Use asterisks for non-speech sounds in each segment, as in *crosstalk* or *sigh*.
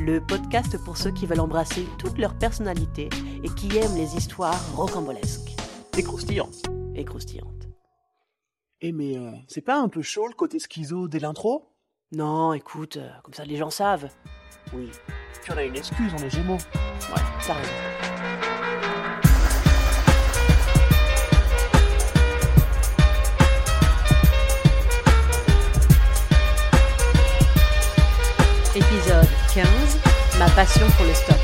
le podcast pour ceux qui veulent embrasser toute leur personnalité et qui aiment les histoires rocambolesques Et croustillant. et croustillantes. Eh mais euh, c'est pas un peu chaud le côté schizo dès l'intro? Non, écoute, euh, comme ça les gens savent. Oui. Puis on a une excuse, on est gémeaux. Ouais, t'as raison. Épisode 15 Ma passion pour le stop.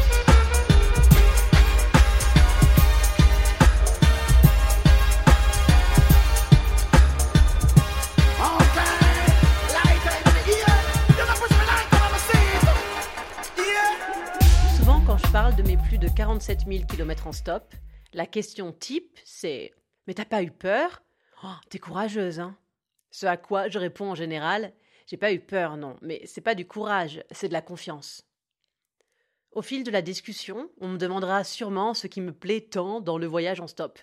Souvent, quand je parle de mes plus de 47 000 km en stop, la question type, c'est Mais t'as pas eu peur? Oh, T'es courageuse, hein? Ce à quoi je réponds en général J'ai pas eu peur, non, mais c'est pas du courage, c'est de la confiance. Au fil de la discussion, on me demandera sûrement ce qui me plaît tant dans le voyage en stop.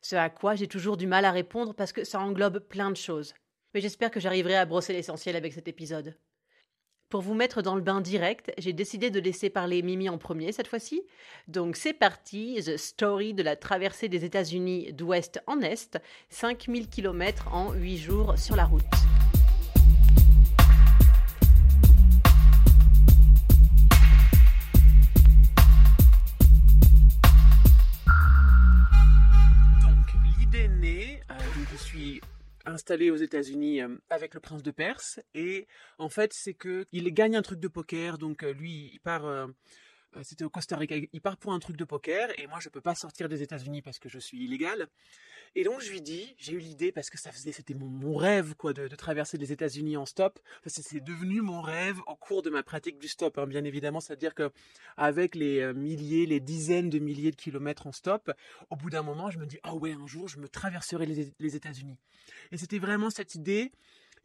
Ce à quoi j'ai toujours du mal à répondre parce que ça englobe plein de choses. Mais j'espère que j'arriverai à brosser l'essentiel avec cet épisode. Pour vous mettre dans le bain direct, j'ai décidé de laisser parler Mimi en premier cette fois-ci. Donc c'est parti, The Story de la traversée des États-Unis d'ouest en est, 5000 km en 8 jours sur la route. Installé aux États-Unis euh, avec le prince de Perse. Et en fait c'est que il gagne un truc de poker. Donc euh, lui il part euh, c'était au Costa Rica. Il part pour un truc de poker et moi je peux pas sortir des États-Unis parce que je suis illégal. Et donc je lui dis j'ai eu l'idée parce que ça faisait c'était mon, mon rêve quoi de, traverser les États-Unis en stop. C'est devenu mon rêve au cours de ma pratique du stop hein, bien évidemment. C'est à dire que avec les euh, milliers les dizaines de milliers de kilomètres en stop au bout d'un moment, je me dis, ah ouais, un jour, je me traverserai les États-Unis. Et c'était vraiment cette idée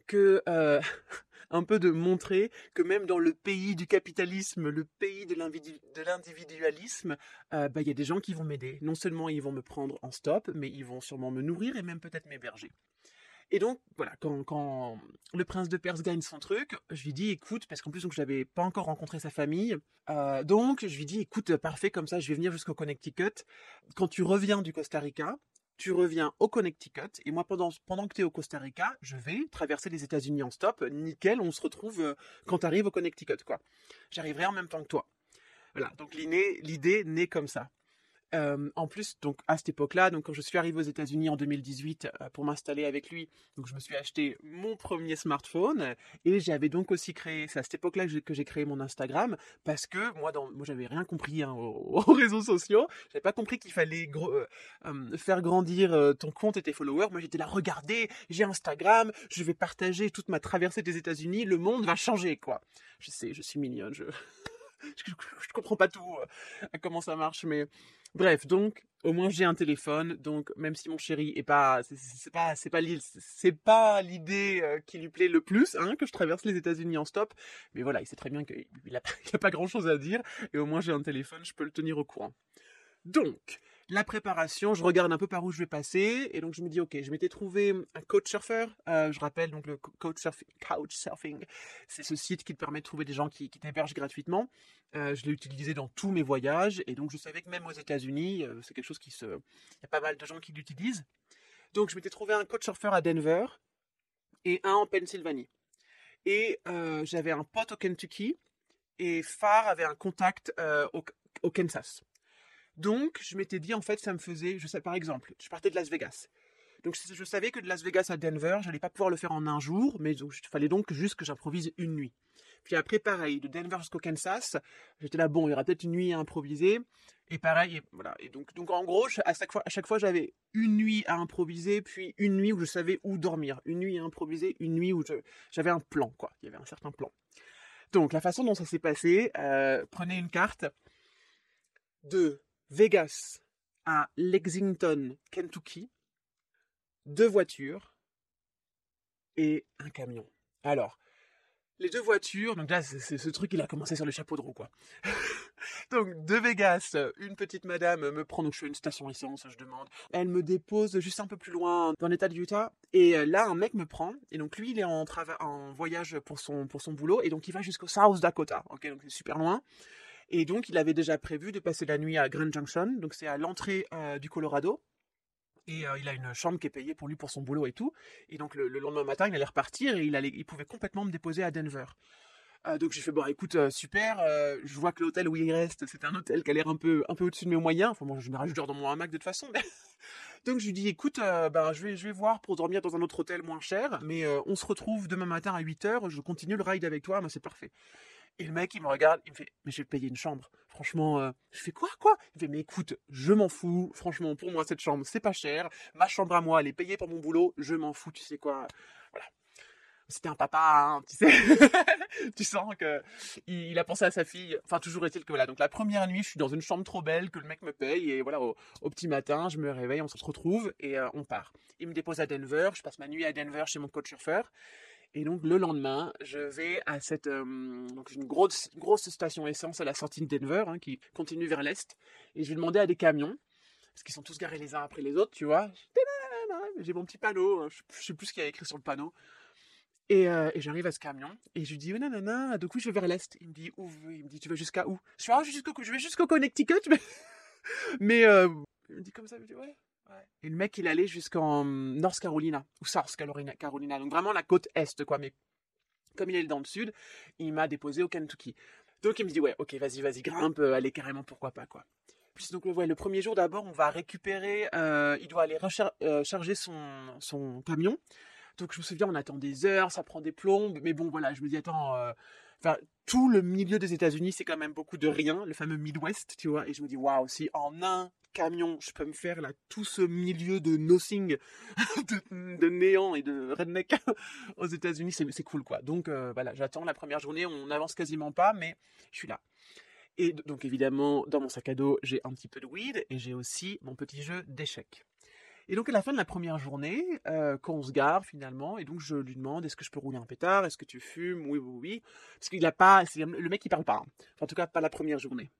que, euh, *laughs* un peu de montrer que même dans le pays du capitalisme, le pays de l'individu- de l'individualisme, euh, bah, il y a des gens qui vont m'aider. Non seulement ils vont me prendre en stop, mais ils vont sûrement me nourrir et même peut-être m'héberger. Et donc, voilà, quand, quand le prince de Perse gagne son truc, je lui dis, écoute, parce qu'en plus, donc, je n'avais pas encore rencontré sa famille, euh, donc je lui dis, écoute, parfait, comme ça, je vais venir jusqu'au Connecticut. Quand tu reviens du Costa Rica, tu reviens au Connecticut, et moi, pendant, que tu es au Costa Rica, je vais traverser les États-Unis en stop. Nickel, on se retrouve euh, quand tu arrives au Connecticut, quoi. J'arriverai en même temps que toi. Voilà, donc l'idée, naît comme ça. Euh, en plus, donc à cette époque-là, donc quand je suis arrivé aux États-Unis en 2018 euh, pour m'installer avec lui, donc je me suis acheté mon premier smartphone et j'avais donc aussi créé, c'est à cette époque-là que j'ai- créé mon Instagram parce que moi, dans, moi j'avais rien compris hein, aux, *laughs* aux réseaux sociaux, j'avais pas compris qu'il fallait euh, faire grandir ton compte et tes followers. Moi j'étais là, regardez, j'ai Instagram, je vais partager toute ma traversée des États-Unis, le monde va changer quoi. Je sais, je suis mignonne, *laughs* je, je comprends pas tout euh, à comment ça marche, mais bref, donc au moins j'ai un téléphone, donc même si mon chéri est pas, c'est- pas, c'est pas c'est pas l'idée euh, qui lui plaît le plus, hein, que je traverse les États-Unis en stop, mais voilà, il sait très bien qu'il a, a pas *laughs* grand chose à dire, et au moins j'ai un téléphone, je peux le tenir au courant. Donc, la préparation, je regarde un peu par où je vais passer, et donc je me dis, ok, je m'étais trouvé un couchsurfer, euh, je rappelle donc le couchsurfing, couchsurfing c'est ce site qui te permet de trouver des gens qui, t'hébergent gratuitement. Euh, je l'ai utilisé dans tous mes voyages, et donc je savais que même aux États-Unis, euh, c'est quelque chose qui se, il y a pas mal de gens qui l'utilisent. Donc je m'étais trouvé un couchsurfer à Denver et un en Pennsylvanie. Et j'avais un pote au Kentucky et Farr avait un contact au Kansas. Donc, je m'étais dit, en fait, ça me faisait, je sais, par exemple, je partais de Las Vegas. Donc, je savais que de Las Vegas à Denver, j'allais pas pouvoir le faire en un jour, mais il fallait donc juste que j'improvise une nuit. Puis après, pareil, de Denver jusqu'au Kansas, j'étais là, bon, il y aura peut-être une nuit à improviser. Et pareil, et voilà. Et donc, donc en gros, à chaque fois, fois, j'avais une nuit à improviser, puis une nuit où je savais où dormir. Une nuit à improviser, une nuit où j'avais un plan, quoi. Il y avait un certain plan. Donc, la façon dont ça s'est passé, euh, prenez une carte de Vegas à Lexington, Kentucky, deux voitures et un camion. Alors, les deux voitures, donc là, c'est ce truc, il a commencé sur le chapeau de roue, quoi. *laughs* donc, de Vegas, une petite madame me prend, donc je fais une station essence, je demande. Elle me dépose juste un peu plus loin dans l'état de Utah. Et euh, là, un mec me prend. Et donc, lui, il est en, en voyage pour son, pour son boulot. Et donc, il va jusqu'au South Dakota. Ok, donc c'est super loin. Et donc, il avait déjà prévu de passer la nuit à Grand Junction. Donc, c'est à l'entrée euh, du Colorado et euh, il a une chambre qui est payée pour lui pour son boulot et tout. Et donc le, lendemain matin, il allait repartir et il, pouvait complètement me déposer à Denver. Euh, donc j'ai fait bon écoute super je vois que l'hôtel où il reste c'est un hôtel qui a l'air un peu un peu au-dessus de mes moyens enfin moi je me rajoute dans mon hamac de toute façon *laughs* donc je lui dis écoute ben je vais je vais voir pour dormir dans un autre hôtel moins cher mais on se retrouve demain matin à 8h je continue le ride avec toi mais c'est parfait et le mec, il me regarde, il me fait, mais te payer une chambre. Franchement, euh, je fais quoi, quoi? Il me fait, mais écoute, je m'en fous. Franchement, pour moi, cette chambre, c'est pas cher. Ma chambre à moi, elle est payée par mon boulot. Je m'en fous, tu sais quoi? Voilà. C'était un papa, hein, tu sais. *laughs* tu sens que il, a pensé à sa fille. Enfin, toujours est-il que voilà. Donc la première nuit, je suis dans une chambre trop belle que le mec me paye et voilà, au, petit matin, je me réveille, on se retrouve et euh, on part. Il me dépose à Denver. Je passe ma nuit à Denver chez mon coach surfeur. Et donc le lendemain, je vais à cette euh, donc une grosse grosse station essence à la sortie de Denver hein, qui continue vers l'est. Et je vais demander à des camions parce qu'ils sont tous garés les uns après les autres, tu vois. J'ai mon petit panneau, hein, je sais plus ce qu'il y a écrit sur le panneau. Et, euh, j'arrive à ce camion et je lui dis oh, nanana, donc oui je vais vers l'est? Il me dit où Il me dit tu vas jusqu'à où? Je suis ah, jusqu'au je vais jusqu'au Connecticut mais *laughs* mais euh, il me dit comme ça, il me dit ouais et le mec, il allait jusqu'en North Carolina, ou South Carolina, donc vraiment la côte est, quoi. Mais comme il est dans le sud, il m'a déposé au Kentucky. Donc il me dit, ouais, ok, vas-y, vas-y, grimpe, euh, allez, carrément, pourquoi pas, quoi. Puis donc, ouais, le premier jour, d'abord, on va récupérer, euh, il doit aller euh, charger son, son camion. Donc je me souviens, on attend des heures, ça prend des plombes, mais bon, voilà, je me dis, attends, enfin, tout le milieu des États-Unis, c'est quand même beaucoup de rien, le fameux Midwest, tu vois, et je me dis, waouh, si en un camion, je peux me faire là tout ce milieu de nothing, *laughs* de, néant et de redneck *laughs* aux États-Unis, c'est cool quoi. Donc euh, voilà, j'attends la première journée, on n'avance quasiment pas, mais je suis là. Et donc évidemment, dans mon sac à dos, j'ai un petit peu de weed et j'ai aussi mon petit jeu d'échecs. Et donc à la fin de la première journée, euh, quand on se gare finalement, et donc je lui demande est-ce que je peux rouler un pétard, est-ce que tu fumes, oui oui oui, parce qu'il a pas, le mec il parle pas, hein. en tout cas pas la première journée.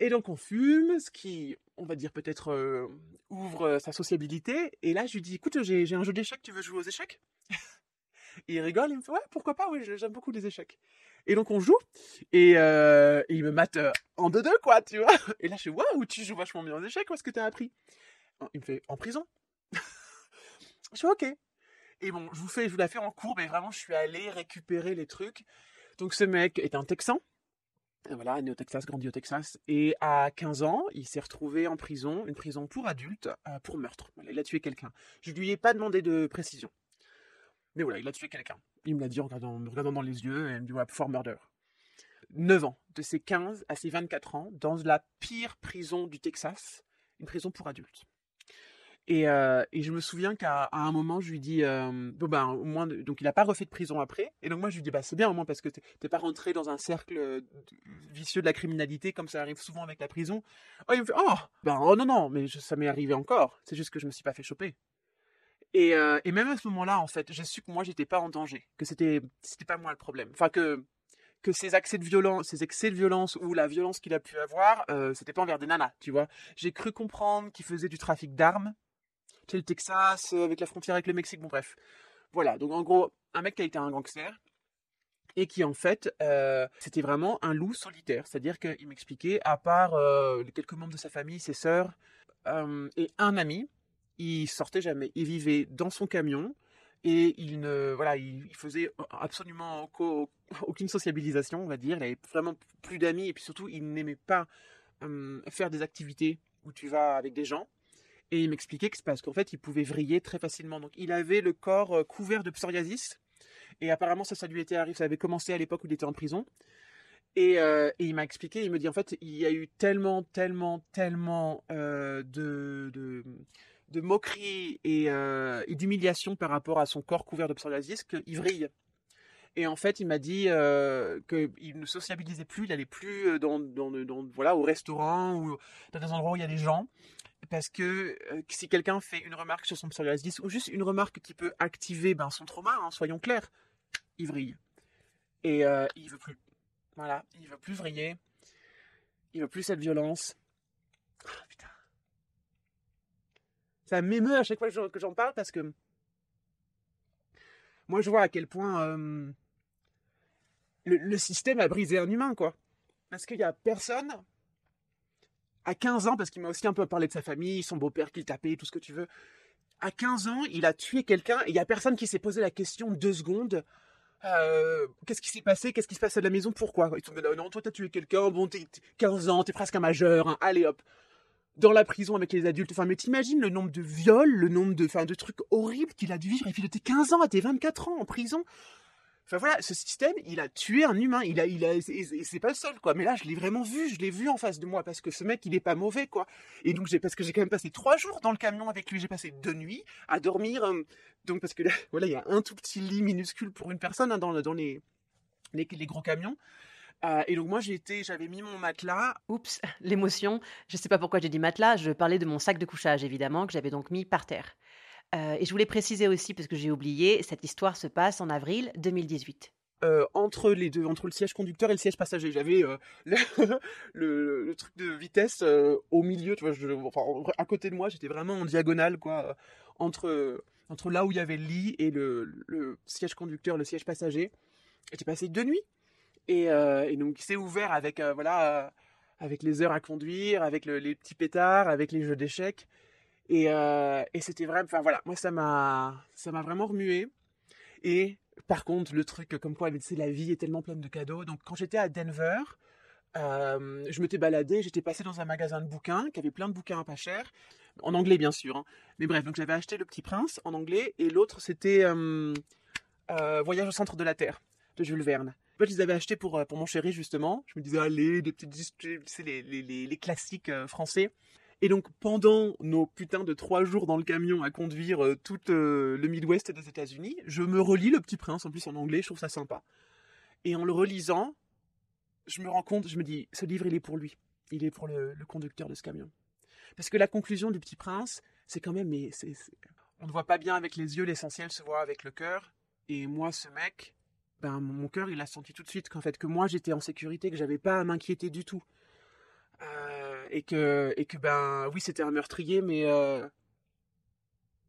Et donc on fume, ce qui, on va dire peut-être euh, ouvre euh, sa sociabilité. Et là je lui dis écoute j'ai un jeu d'échecs, tu veux jouer aux échecs? *laughs* Il rigole, il me fait ouais pourquoi pas, oui j'aime beaucoup les échecs. Et donc on joue et, et il me mate en deux deux quoi, tu vois? *laughs* Et là je fais waouh tu joues vachement bien aux échecs, qu'est-ce que t'as appris? Il me fait en prison? *laughs* je suis ok. Et bon, je vous fais, je vous la fais en cours, mais vraiment, je suis allé récupérer les trucs. Donc, ce mec est un Texan. Voilà, né au Texas, grandi au Texas. Et à 15 ans, il s'est retrouvé en prison, une prison pour adultes, euh, pour meurtre. il a tué quelqu'un. Je lui ai pas demandé de précision. Mais voilà, il a tué quelqu'un. Il me l'a dit en, me regardant dans les yeux, et il me dit, ouais, for murder. 9 ans, de ses 15 à ses 24 ans, dans la pire prison du Texas, une prison pour adultes. Et, je me souviens qu'à un moment, je lui dis, euh, bon ben, au moins, donc il n'a pas refait de prison après. Et donc moi, je lui dis, bah c'est bien au moins parce que t'es pas rentré dans un cercle vicieux de la criminalité comme ça arrive souvent avec la prison. Oh, il me fait, oh, ben oh non non, mais ça m'est arrivé encore. C'est juste que je me suis pas fait choper. Et, même à ce moment-là, en fait, j'ai su que moi, j'étais pas en danger, que c'était c'était pas moi le problème. Enfin que que ces accès de violence, ces excès de violence ou la violence qu'il a pu avoir, c'était pas envers des nanas, tu vois. J'ai cru comprendre qu'il faisait du trafic d'armes le Texas, euh, avec la frontière avec le Mexique, bon bref. Voilà, donc en gros, un mec qui a été un gangster, et qui en fait euh, c'était vraiment un loup solitaire, c'est-à-dire qu'il m'expliquait, à part euh, quelques membres de sa famille, ses sœurs et un ami, il sortait jamais, il vivait dans son camion et il ne voilà, il, faisait absolument aucune sociabilisation, on va dire, il avait vraiment plus d'amis et puis surtout il n'aimait pas faire des activités où tu vas avec des gens. Et il m'expliquait que c'est parce qu'en fait, il pouvait vriller très facilement. Donc, il avait le corps euh, couvert de psoriasis. Et apparemment, ça, ça lui était arrivé. Ça avait commencé à l'époque où il était en prison. Et, euh, il m'a expliqué, il me dit en fait, il y a eu tellement, tellement, tellement euh, de, de, moqueries et, et d'humiliation par rapport à son corps couvert de psoriasis qu'il vrille. Et en fait, il m'a dit euh, qu'il ne sociabilisait plus, il allait plus euh, dans, voilà, au restaurant ou dans des endroits où il y a des gens. Parce que euh, si quelqu'un fait une remarque sur son psoriasis 10 ou juste une remarque qui peut activer ben, son trauma, hein, soyons clairs, il vrille. Et euh, il veut plus. Voilà, il veut plus vriller. Il veut plus cette violence. Oh, putain. Ça m'émeut à chaque fois que j'en parle parce que moi je vois à quel point euh, le, système a brisé un humain, quoi. Parce qu'il n'y a personne à 15 ans, parce qu'il m'a aussi un peu parlé de sa famille, son beau-père qu'il tapait, tout ce que tu veux. À 15 ans, il a tué quelqu'un il n'y a personne qui s'est posé la question deux secondes. Euh, qu'est-ce qui s'est passé? Qu'est-ce qui se passe à la maison? Pourquoi? Ils sont non, toi t'as tué quelqu'un, bon, t'es 15 ans, t'es presque un majeur, hein. allez hop. Dans la prison avec les adultes. Enfin, mais t'imagines le nombre de viols, le nombre de, enfin, de trucs horribles qu'il a dû vivre. Et puis de tes 15 ans à tes 24 ans en prison. Enfin voilà, ce système, il a tué un humain. Il a, il a, c'est pas le seul quoi. Mais là, je l'ai vraiment vu, je l'ai vu en face de moi parce que ce mec, il est pas mauvais quoi. Et donc j'ai, parce que j'ai quand même passé trois jours dans le camion avec lui. J'ai passé deux nuits à dormir. Euh, donc parce que là, *laughs* voilà, il y a un tout petit lit minuscule pour une personne hein, dans, les, les gros camions. Euh, et donc moi j'étais, j'avais mis mon matelas. Oups, *laughs* l'émotion. Je sais pas pourquoi j'ai dit matelas. Je parlais de mon sac de couchage évidemment que j'avais donc mis par terre. Euh, et je voulais préciser aussi, parce que j'ai oublié, cette histoire se passe en avril 2018. Euh, entre les deux, entre le siège conducteur et le siège passager. J'avais euh, *laughs* le, truc de vitesse au milieu, tu vois, à côté de moi, j'étais vraiment en diagonale, quoi, entre, entre là où il y avait le lit et le, siège conducteur, le siège passager. J'étais passé deux nuits. Et, et donc, c'est ouvert avec, voilà, avec les heures à conduire, avec les petits pétards, avec les jeux d'échecs. Et, euh, et c'était vraiment, enfin voilà, moi ça m'a, ça m'a vraiment remué. Et par contre, le truc comme quoi, c'est la vie est tellement pleine de cadeaux. Donc quand j'étais à Denver, euh, je m'étais baladé, j'étais passé dans un magasin de bouquins qui avait plein de bouquins pas cher, en anglais bien sûr. Hein. Mais bref, donc j'avais acheté Le Petit Prince en anglais et l'autre c'était euh, Voyage au centre de la Terre de Jules Verne. En fait, je les avais achetés pour, pour mon chéri justement. Je me disais, allez, des petites, c'est les, les, les, les classiques français. Et donc pendant nos putains de trois jours dans le camion à conduire euh, tout euh, le Midwest des États-Unis, je me relis Le Petit Prince en plus en anglais, je trouve ça sympa. Et en le relisant, je me rends compte, je me dis, ce livre il est pour lui, il est pour le, conducteur de ce camion. Parce que la conclusion du Petit Prince, c'est quand même, mais c'est, on ne voit pas bien avec les yeux, l'essentiel se voit avec le cœur. Et moi, ce mec, ben mon cœur, il a senti tout de suite qu'en fait que moi j'étais en sécurité, que j'avais pas à m'inquiéter du tout. Euh, et que et que ben oui c'était un meurtrier mais euh,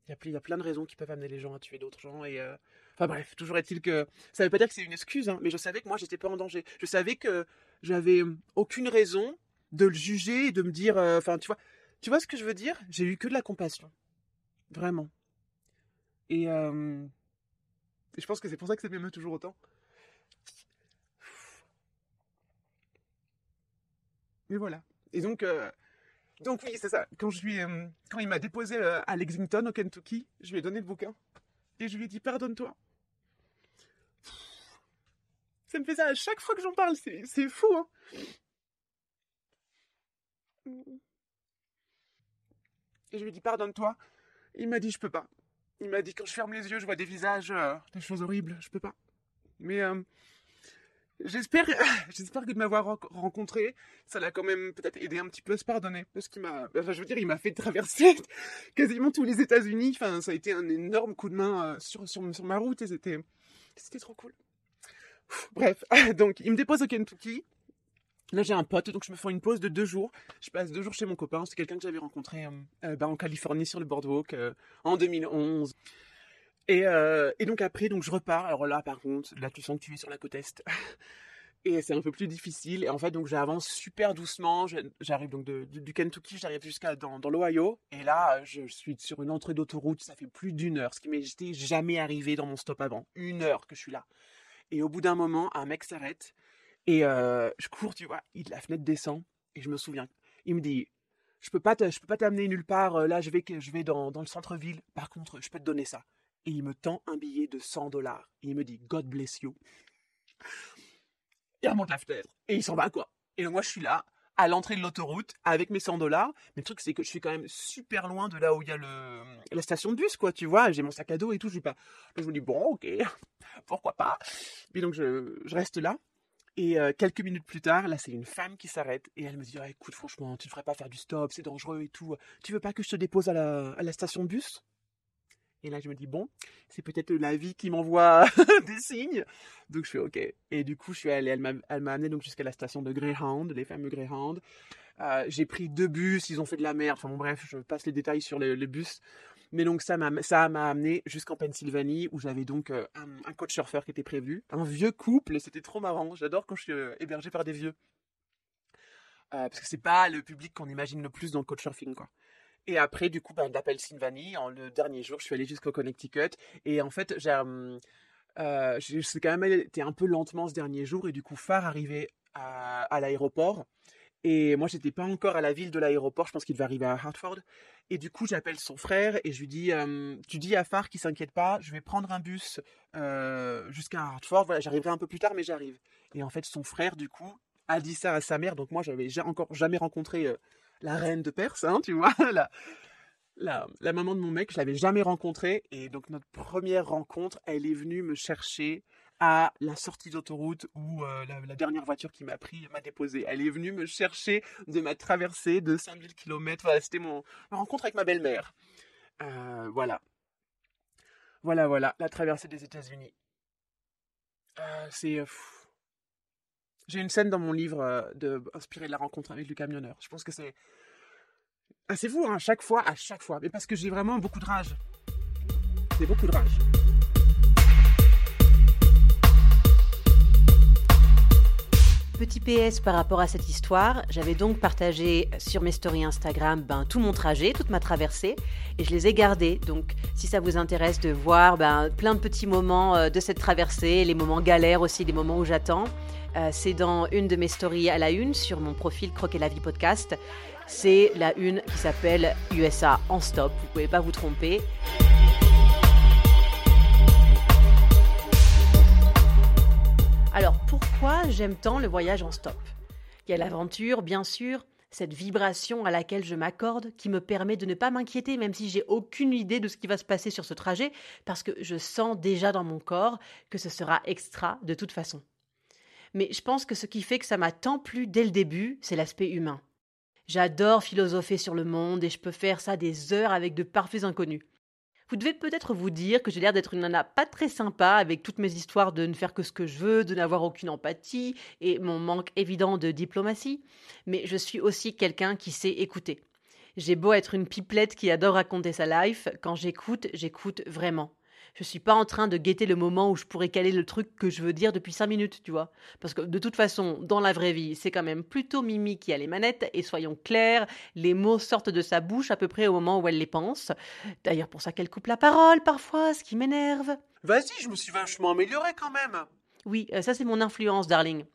il y, a, plein de raisons qui peuvent amener les gens à tuer d'autres gens et euh, enfin bref toujours est-il que ça veut pas dire que c'est une excuse hein, mais je savais que moi j'étais pas en danger. Je savais que j'avais aucune raison de le juger et de me dire euh, enfin tu vois tu vois ce que je veux dire? J'ai eu que de la compassion. Vraiment. Et, et je pense que c'est pour ça que ça m'émeut toujours autant. Mais voilà et donc, euh, donc oui, c'est ça. Quand, euh, il m'a déposé euh, à Lexington, au Kentucky, je lui ai donné le bouquin. Et je lui ai dit, pardonne-toi. Ça me fait ça à chaque fois que j'en parle, c'est fou, hein. Et je lui ai dit, pardonne-toi. Il m'a dit, je peux pas. Il m'a dit, quand je ferme les yeux, je vois des visages, des choses horribles, je peux pas. Mais J'espère, *laughs* j'espère que de m'avoir rencontré, ça l'a quand même peut-être aidé un petit peu à se pardonner, parce qu'il m'a, enfin, je veux dire, il m'a fait traverser *laughs* quasiment tous les États-Unis. Enfin, ça a été un énorme coup de main euh, sur, sur, sur ma route et c'était, c'était trop cool. Bref, *laughs* donc il me dépose au Kentucky. Là, j'ai un pote, donc je me fais une pause de deux jours. Je passe deux jours chez mon copain. C'est quelqu'un que j'avais rencontré euh, euh, bah, en Californie sur le boardwalk en 2011. Et, euh, et, donc après, donc je repars. Alors là, par contre, là, tu sens que tu es sur la côte est. *laughs* et c'est un peu plus difficile. Et en fait, donc j'avance super doucement. J'arrive donc de, du Kentucky, j'arrive jusqu'à dans, dans l'Ohio. Et là, je suis sur une entrée d'autoroute. Ça fait plus d'une heure, ce qui m'était jamais arrivé dans mon stop avant. Une heure que je suis là. Et au bout d'un moment, un mec s'arrête. Et euh, je cours, tu vois. La fenêtre descend. Et je me souviens. Il me dit, je peux je peux pas t'amener nulle part. Là, je vais, je vais dans, dans le centre-ville. Par contre, je peux te donner ça et il me tend un billet de 100 dollars. Il me dit God bless you. Il remonte la fenêtre et il s'en va quoi. Et moi je suis là à l'entrée de l'autoroute avec mes 100 dollars. Mais le truc, c'est que je suis quand même super loin de là où il y a le, la station de bus, quoi, tu vois. J'ai mon sac à dos et tout. Donc je me dis, bon, ok, *laughs* pourquoi pas. Puis donc je, je reste là. Et euh, quelques minutes plus tard, là, c'est une femme qui s'arrête et elle me dit, ah, écoute, franchement, tu ne devrais pas faire du stop, c'est dangereux et tout. Tu veux pas que je te dépose à la, à la station de bus? Et là, je me dis, bon, c'est peut-être la vie qui m'envoie *laughs* des signes. Donc, je fais OK. Et du coup, je suis elle m'a, amené donc jusqu'à la station de Greyhound, les fameux Greyhound. Euh, j'ai pris deux bus, ils ont fait de la merde. Enfin, bon, bref, je passe les détails sur les, bus. Mais donc, ça m'a, amené jusqu'en Pennsylvanie, où j'avais donc euh, un, coach surfeur qui était prévu. Un vieux couple, c'était trop marrant. J'adore quand je suis euh, hébergé par des vieux. parce que c'est pas le public qu'on imagine le plus dans le coach surfing, quoi. Et après, du coup, ben, la Pennsylvanie, en le dernier jour, je suis allé jusqu'au Connecticut. Et en fait, j'ai, euh, euh quand même été un peu lentement ce dernier jour. Et du coup, Phare arrivait à, l'aéroport. Et moi, j'étais pas encore à la ville de l'aéroport. Je pense qu'il devait arriver à Hartford. Et du coup, j'appelle son frère et je lui dis euh, Tu dis à Phare qu'il s'inquiète pas, je vais prendre un bus euh, jusqu'à Hartford. Voilà, j'arriverai un peu plus tard, mais j'arrive. Et en fait, son frère, du coup, a dit ça à sa mère. Donc moi, j'avais encore jamais rencontré la reine de Perse, hein, tu vois, *laughs* la, la, maman de mon mec, je l'avais jamais rencontrée. Et donc, notre première rencontre, elle est venue me chercher à la sortie d'autoroute où euh, la, dernière voiture qui m'a pris m'a déposé. Elle est venue me chercher de ma traversée de 5000 km. Voilà, c'était mon ma rencontre avec ma belle-mère. Euh, voilà. Voilà, voilà, la traversée des États-Unis. Euh, c'est. J'ai une scène dans mon livre euh, de, inspirée de la rencontre avec le camionneur. Je pense que c'est. C'est vous, hein, chaque fois, à chaque fois. Mais parce que j'ai vraiment beaucoup de rage. J'ai beaucoup de rage. Petit PS par rapport à cette histoire, j'avais donc partagé sur mes stories Instagram ben, tout mon trajet, toute ma traversée, et je les ai gardés. Donc si ça vous intéresse de voir ben, plein de petits moments euh, de cette traversée, les moments galères aussi, les moments où j'attends, euh, c'est dans une de mes stories à la une sur mon profil Croquer la vie podcast. C'est la une qui s'appelle USA en stop, vous pouvez pas vous tromper. Alors pourquoi j'aime tant le voyage en stop? Il y a l'aventure, bien sûr, cette vibration à laquelle je m'accorde qui me permet de ne pas m'inquiéter même si j'ai aucune idée de ce qui va se passer sur ce trajet parce que je sens déjà dans mon corps que ce sera extra de toute façon. Mais je pense que ce qui fait que ça m'a tant plu dès le début, c'est l'aspect humain. J'adore philosopher sur le monde et je peux faire ça des heures avec de parfaits inconnus. Vous devez peut-être vous dire que j'ai l'air d'être une nana pas très sympa avec toutes mes histoires de ne faire que ce que je veux, de n'avoir aucune empathie et mon manque évident de diplomatie, mais je suis aussi quelqu'un qui sait écouter. J'ai beau être une pipelette qui adore raconter sa life, quand j'écoute, j'écoute vraiment. Je suis pas en train de guetter le moment où je pourrais caler le truc que je veux dire depuis cinq minutes, tu vois. Parce que de toute façon, dans la vraie vie, c'est quand même plutôt Mimi qui a les manettes, et soyons clairs, les mots sortent de sa bouche à peu près au moment où elle les pense. D'ailleurs, pour ça qu'elle coupe la parole parfois, ce qui m'énerve. Vas-y, je me suis vachement améliorée quand même. Oui, euh, ça c'est mon influence, darling.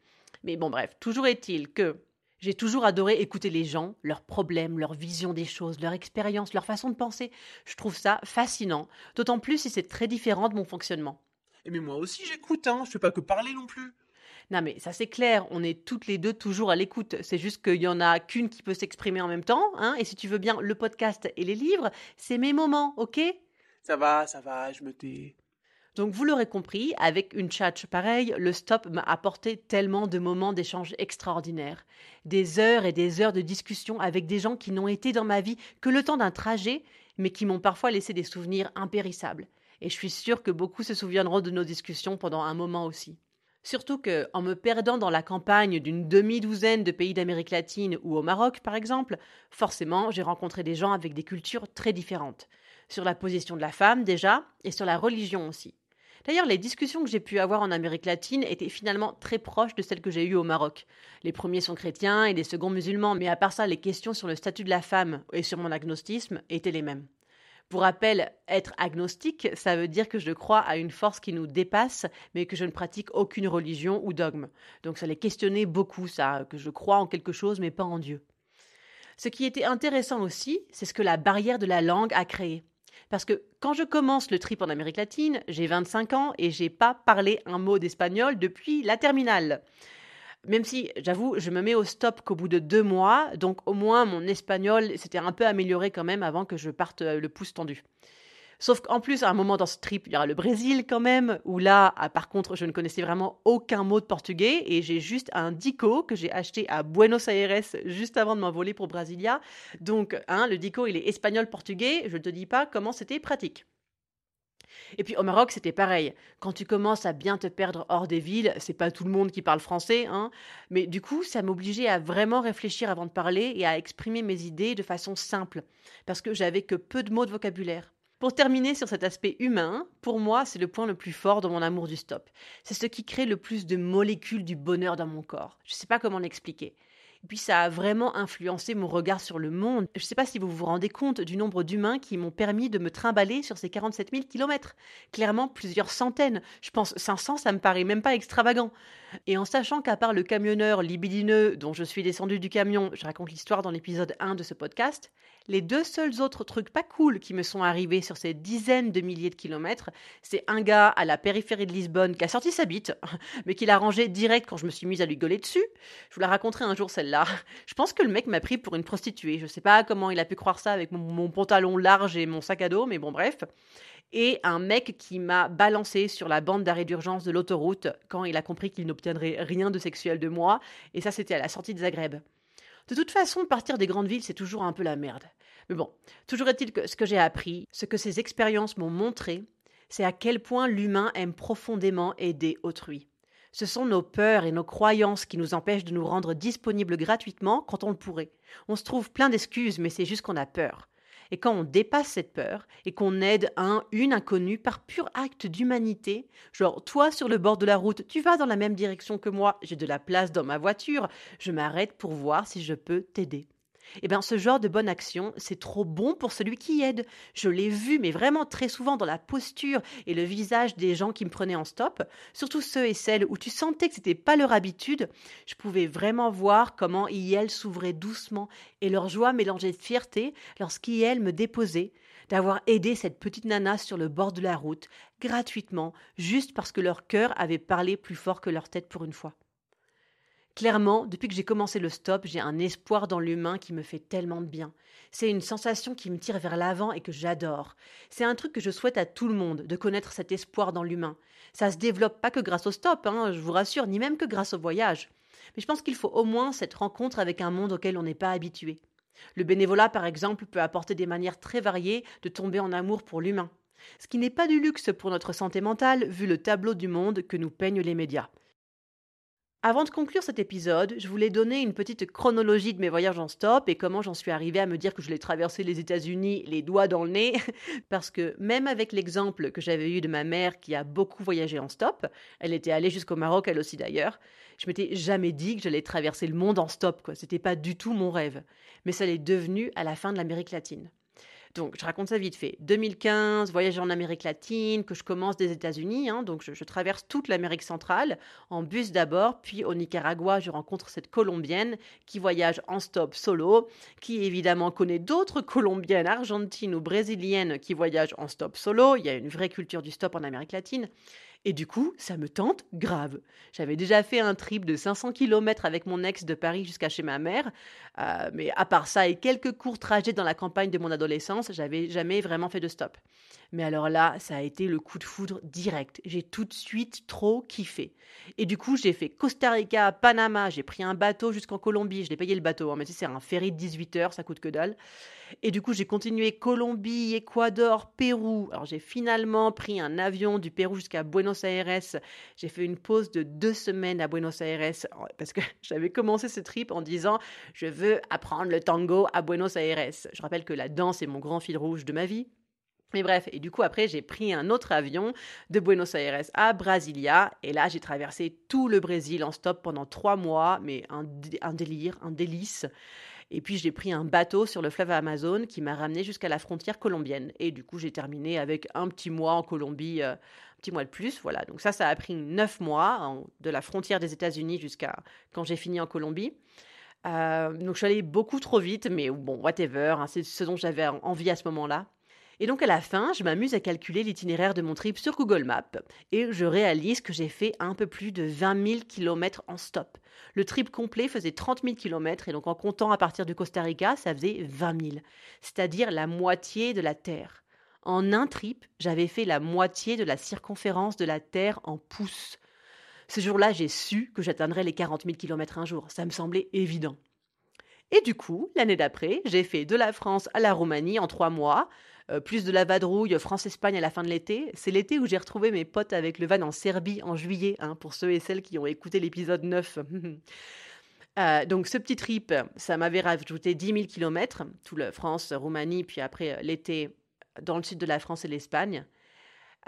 Mais bon, bref, toujours est-il que j'ai toujours adoré écouter les gens, leurs problèmes, leur vision des choses, leur expérience, leur façon de penser. Je trouve ça fascinant, d'autant plus si c'est très différent de mon fonctionnement. Et mais moi aussi j'écoute, hein, je fais pas que parler non plus. Non mais ça c'est clair, on est toutes les deux toujours à l'écoute. C'est juste qu'il y en a qu'une qui peut s'exprimer en même temps, hein. Et si tu veux bien, le podcast et les livres, c'est mes moments, ok? Ça va, ça va, je me tais. Donc vous l'aurez compris, avec une chat pareille, le stop m'a apporté tellement de moments d'échange extraordinaires. Des heures et des heures de discussion avec des gens qui n'ont été dans ma vie que le temps d'un trajet, mais qui m'ont parfois laissé des souvenirs impérissables. Et je suis sûre que beaucoup se souviendront de nos discussions pendant un moment aussi. Surtout que, en me perdant dans la campagne d'une demi-douzaine de pays d'Amérique latine ou au Maroc, par exemple, forcément, j'ai rencontré des gens avec des cultures très différentes. Sur la position de la femme, déjà, et sur la religion aussi. D'ailleurs, les discussions que j'ai pu avoir en Amérique latine étaient finalement très proches de celles que j'ai eues au Maroc. Les premiers sont chrétiens et les seconds musulmans, mais à part ça, les questions sur le statut de la femme et sur mon agnostisme étaient les mêmes. Pour rappel, être agnostique, ça veut dire que je crois à une force qui nous dépasse, mais que je ne pratique aucune religion ou dogme. Donc ça les questionnait beaucoup, ça, que je crois en quelque chose, mais pas en Dieu. Ce qui était intéressant aussi, c'est ce que la barrière de la langue a créé. Parce que quand je commence le trip en Amérique latine, j'ai 25 ans et j'ai pas parlé un mot d'espagnol depuis la terminale. Même si, j'avoue, je me mets au stop qu'au bout de deux mois, donc au moins mon espagnol s'était un peu amélioré quand même avant que je parte euh, le pouce tendu. Sauf qu'en plus, à un moment dans ce trip, il y aura le Brésil quand même, où là, ah, par contre, je ne connaissais vraiment aucun mot de portugais et j'ai juste un dico que j'ai acheté à Buenos Aires juste avant de m'envoler pour Brasilia. Donc, hein, le dico, il est espagnol-portugais. Je ne te dis pas comment c'était pratique. Et puis au Maroc, c'était pareil. Quand tu commences à bien te perdre hors des villes, c'est pas tout le monde qui parle français, hein. Mais du coup, ça m'obligeait à vraiment réfléchir avant de parler et à exprimer mes idées de façon simple, parce que j'avais que peu de mots de vocabulaire. Pour terminer sur cet aspect humain, pour moi, c'est le point le plus fort de mon amour du stop. C'est ce qui crée le plus de molécules du bonheur dans mon corps. Je ne sais pas comment l'expliquer. Et puis ça a vraiment influencé mon regard sur le monde. Je ne sais pas si vous vous rendez compte du nombre d'humains qui m'ont permis de me trimballer sur ces 47 000 kilomètres. Clairement plusieurs centaines. Je pense 500, ça me paraît même pas extravagant. Et en sachant qu'à part le camionneur libidineux dont je suis descendu du camion, je raconte l'histoire dans l'épisode 1 de ce podcast, les deux seuls autres trucs pas cool qui me sont arrivés sur ces dizaines de milliers de kilomètres, c'est un gars à la périphérie de Lisbonne qui a sorti sa bite, *laughs* mais qui l'a rangé direct quand je me suis mise à lui gueuler dessus. Je vous la raconterai un jour celle-là. *laughs* Je pense que le mec m'a pris pour une prostituée. Je sais pas comment il a pu croire ça avec mon, mon pantalon large et mon sac à dos, mais bon bref et un mec qui m'a balancé sur la bande d'arrêt d'urgence de l'autoroute quand il a compris qu'il n'obtiendrait rien de sexuel de moi, et ça c'était à la sortie de Zagreb. De toute façon, partir des grandes villes, c'est toujours un peu la merde. Mais bon, toujours est-il que ce que j'ai appris, ce que ces expériences m'ont montré, c'est à quel point l'humain aime profondément aider autrui. Ce sont nos peurs et nos croyances qui nous empêchent de nous rendre disponibles gratuitement quand on le pourrait. On se trouve plein d'excuses, mais c'est juste qu'on a peur. Et quand on dépasse cette peur et qu'on aide un, une inconnue par pur acte d'humanité, genre toi sur le bord de la route, tu vas dans la même direction que moi, j'ai de la place dans ma voiture, je m'arrête pour voir si je peux t'aider. Eh bien, ce genre de bonne action, c'est trop bon pour celui qui aide. Je l'ai vu, mais vraiment très souvent dans la posture et le visage des gens qui me prenaient en stop, surtout ceux et celles où tu sentais que c'était pas leur habitude. Je pouvais vraiment voir comment ils s'ouvraient doucement et leur joie mélangeait de fierté lorsqu'ils me déposaient d'avoir aidé cette petite nana sur le bord de la route, gratuitement, juste parce que leur cœur avait parlé plus fort que leur tête pour une fois. Clairement, depuis que j'ai commencé le stop, j'ai un espoir dans l'humain qui me fait tellement de bien. C'est une sensation qui me tire vers l'avant et que j'adore. C'est un truc que je souhaite à tout le monde, de connaître cet espoir dans l'humain. Ça se développe pas que grâce au stop, hein, je vous rassure, ni même que grâce au voyage. Mais je pense qu'il faut au moins cette rencontre avec un monde auquel on n'est pas habitué. Le bénévolat, par exemple, peut apporter des manières très variées de tomber en amour pour l'humain. Ce qui n'est pas du luxe pour notre santé mentale, vu le tableau du monde que nous peignent les médias. Avant de conclure cet épisode, je voulais donner une petite chronologie de mes voyages en stop et comment j'en suis arrivée à me dire que je l'ai traversé les États-Unis les doigts dans le nez, *laughs* parce que même avec l'exemple que j'avais eu de ma mère qui a beaucoup voyagé en stop, elle était allée jusqu'au Maroc elle aussi d'ailleurs, je m'étais jamais dit que j'allais traverser le monde en stop, quoi. C'était pas du tout mon rêve. Mais ça l'est devenu à la fin de l'Amérique latine. Donc, je raconte ça vite fait. 2015, voyage en Amérique latine, que je commence des États-Unis. Hein, donc, je, traverse toute l'Amérique centrale, en bus d'abord, puis au Nicaragua, je rencontre cette Colombienne qui voyage en stop solo, qui évidemment connaît d'autres *laughs* Colombiennes, argentines ou brésiliennes qui voyagent en stop solo. Il y a une vraie culture du stop en Amérique latine. Et du coup, ça me tente grave. J'avais déjà fait un trip de 500 km avec mon ex de Paris jusqu'à chez ma mère, euh, mais à part ça et quelques courts trajets dans la campagne de mon adolescence, j'avais jamais vraiment fait de stop. Mais alors là, ça a été le coup de foudre direct. J'ai tout de suite trop kiffé. Et du coup, j'ai fait Costa Rica, Panama, j'ai pris un bateau jusqu'en Colombie. Je l'ai payé le bateau, hein, mais c'est un ferry de 18 heures, ça coûte que dalle. Et du coup, j'ai continué Colombie, Équateur, Pérou. Alors, j'ai finalement pris un avion du Pérou jusqu'à Buenos Aires. J'ai fait une pause de deux semaines à Buenos Aires parce que *laughs* j'avais commencé ce trip en disant je veux apprendre le tango à Buenos Aires. Je rappelle que la danse est mon grand fil rouge de ma vie. Mais bref, et du coup après j'ai pris un autre avion de Buenos Aires à Brasilia et là j'ai traversé tout le Brésil en stop pendant trois mois, mais un délire, un délice. Et puis j'ai pris un bateau sur le fleuve Amazon qui m'a ramené jusqu'à la frontière colombienne. Et du coup j'ai terminé avec un petit mois en Colombie, euh, un petit mois de plus. Voilà, donc ça ça a pris neuf mois de la frontière des États-Unis jusqu'à quand j'ai fini en Colombie. Euh, donc je suis allée beaucoup trop vite, mais bon, whatever, hein, c'est ce dont j'avais envie à ce moment-là. Et donc à la fin, je m'amuse à calculer l'itinéraire de mon trip sur Google Maps et je réalise que j'ai fait un peu plus de 20 000 km en stop. Le trip complet faisait 30 000 km et donc en comptant à partir du Costa Rica, ça faisait 20 000, c'est-à-dire la moitié de la Terre. En un trip, j'avais fait la moitié de la circonférence de la Terre en pouces. Ce jour-là, j'ai su que j'atteindrais les 40 000 km un jour. Ça me semblait évident. Et du coup, l'année d'après, j'ai fait de la France à la Roumanie en trois mois, euh, plus de la vadrouille France-Espagne à la fin de l'été. C'est l'été où j'ai retrouvé mes potes avec le van en Serbie en juillet, hein, pour ceux et celles qui ont écouté l'épisode 9. *laughs* Euh, donc ce petit trip, ça m'avait rajouté 10 000 km, tout le France, Roumanie, puis après euh, l'été dans le sud de la France et l'Espagne.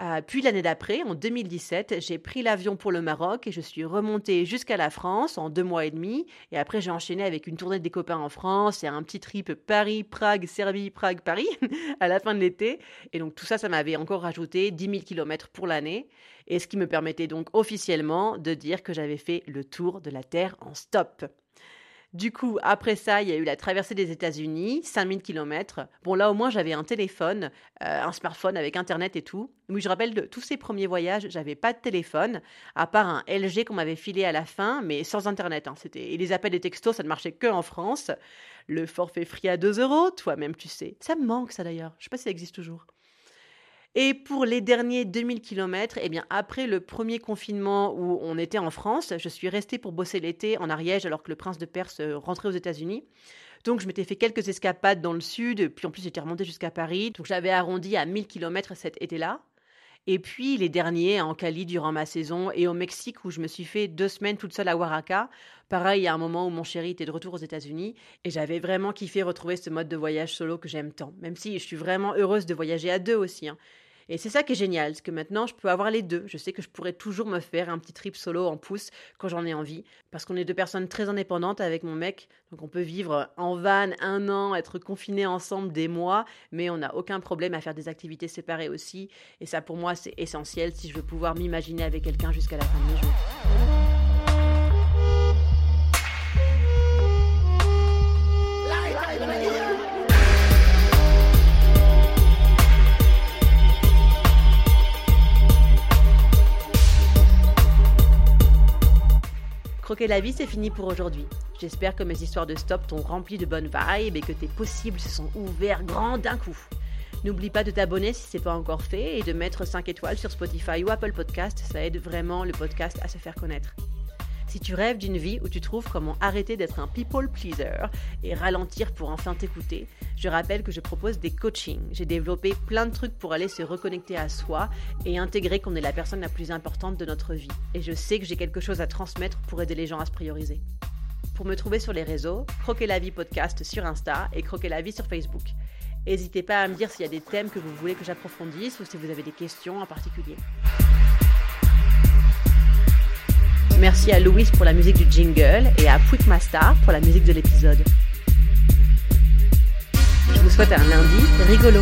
Euh, puis l'année d'après, en 2017, j'ai pris l'avion pour le Maroc et je suis remontée jusqu'à la France en deux mois et demi. Et après, j'ai enchaîné avec une tournée des copains en France et un petit trip Paris, Prague, Serbie, Prague, Paris *laughs* à la fin de l'été. Et donc tout ça, ça m'avait encore rajouté 10 000 km pour l'année. Et ce qui me permettait donc officiellement de dire que j'avais fait le tour de la Terre en stop. Du coup, après ça, il y a eu la traversée des États-Unis, 5000 km. Bon, là, au moins, j'avais un téléphone, euh, un smartphone avec Internet et tout. Oui, je rappelle, de tous ces premiers voyages, j'avais pas de téléphone, à part un LG qu'on m'avait filé à la fin, mais sans Internet. Hein. C'était... Et les appels et textos, ça ne marchait que en France. Le forfait free à 2 euros, toi-même, tu sais. Ça me manque, ça d'ailleurs. Je sais pas si ça existe toujours. Et pour les derniers 2000 km, eh bien, après le premier confinement où on était en France, je suis restée pour bosser l'été en Ariège alors que le prince de Perse euh, rentrait aux États-Unis. Donc, je m'étais fait quelques escapades dans le sud, puis en plus, j'étais remontée jusqu'à Paris. Donc, j'avais arrondi à 1000 km cet été-là. Et puis, les derniers en Cali durant ma saison et au Mexique où je me suis fait deux semaines toute seule à Oaxaca. Pareil, a un moment où mon chéri était de retour aux États-Unis et j'avais vraiment kiffé retrouver ce mode de voyage solo que j'aime tant. Même si je suis vraiment heureuse de voyager à deux aussi. Hein. Et c'est ça qui est génial, c'est que maintenant je peux avoir les deux. Je sais que je pourrais toujours me faire un petit trip solo en pouce quand j'en ai envie, parce qu'on est deux personnes très indépendantes avec mon mec, donc on peut vivre en van un an, être confinés ensemble des mois, mais on n'a aucun problème à faire des activités séparées aussi. Et ça pour moi c'est essentiel si je veux pouvoir m'imaginer avec quelqu'un jusqu'à la fin de mes jours. Croquer la vie, c'est fini pour aujourd'hui. J'espère que mes histoires de stop t'ont rempli de bonnes vibes et que tes possibles se sont ouverts grand d'un coup. N'oublie pas de t'abonner si ce n'est pas encore fait et de mettre 5 étoiles sur Spotify ou Apple Podcast, ça aide vraiment le podcast à se faire connaître. Si tu rêves d'une vie où tu trouves comment arrêter d'être un people pleaser et ralentir pour enfin t'écouter, je rappelle que je propose des coachings. J'ai développé plein de trucs pour aller se reconnecter à soi et intégrer qu'on est la personne la plus importante de notre vie. Et je sais que j'ai quelque chose à transmettre pour aider les gens à se prioriser. Pour me trouver sur les réseaux, Croquer la vie podcast sur Insta et Croquer la vie sur Facebook. N'hésitez pas à me dire s'il y a des thèmes que vous voulez que j'approfondisse ou si vous avez des questions en particulier. Merci à Louis pour la musique du jingle et à Quickmaster pour la musique de l'épisode. Je vous souhaite un lundi rigolo.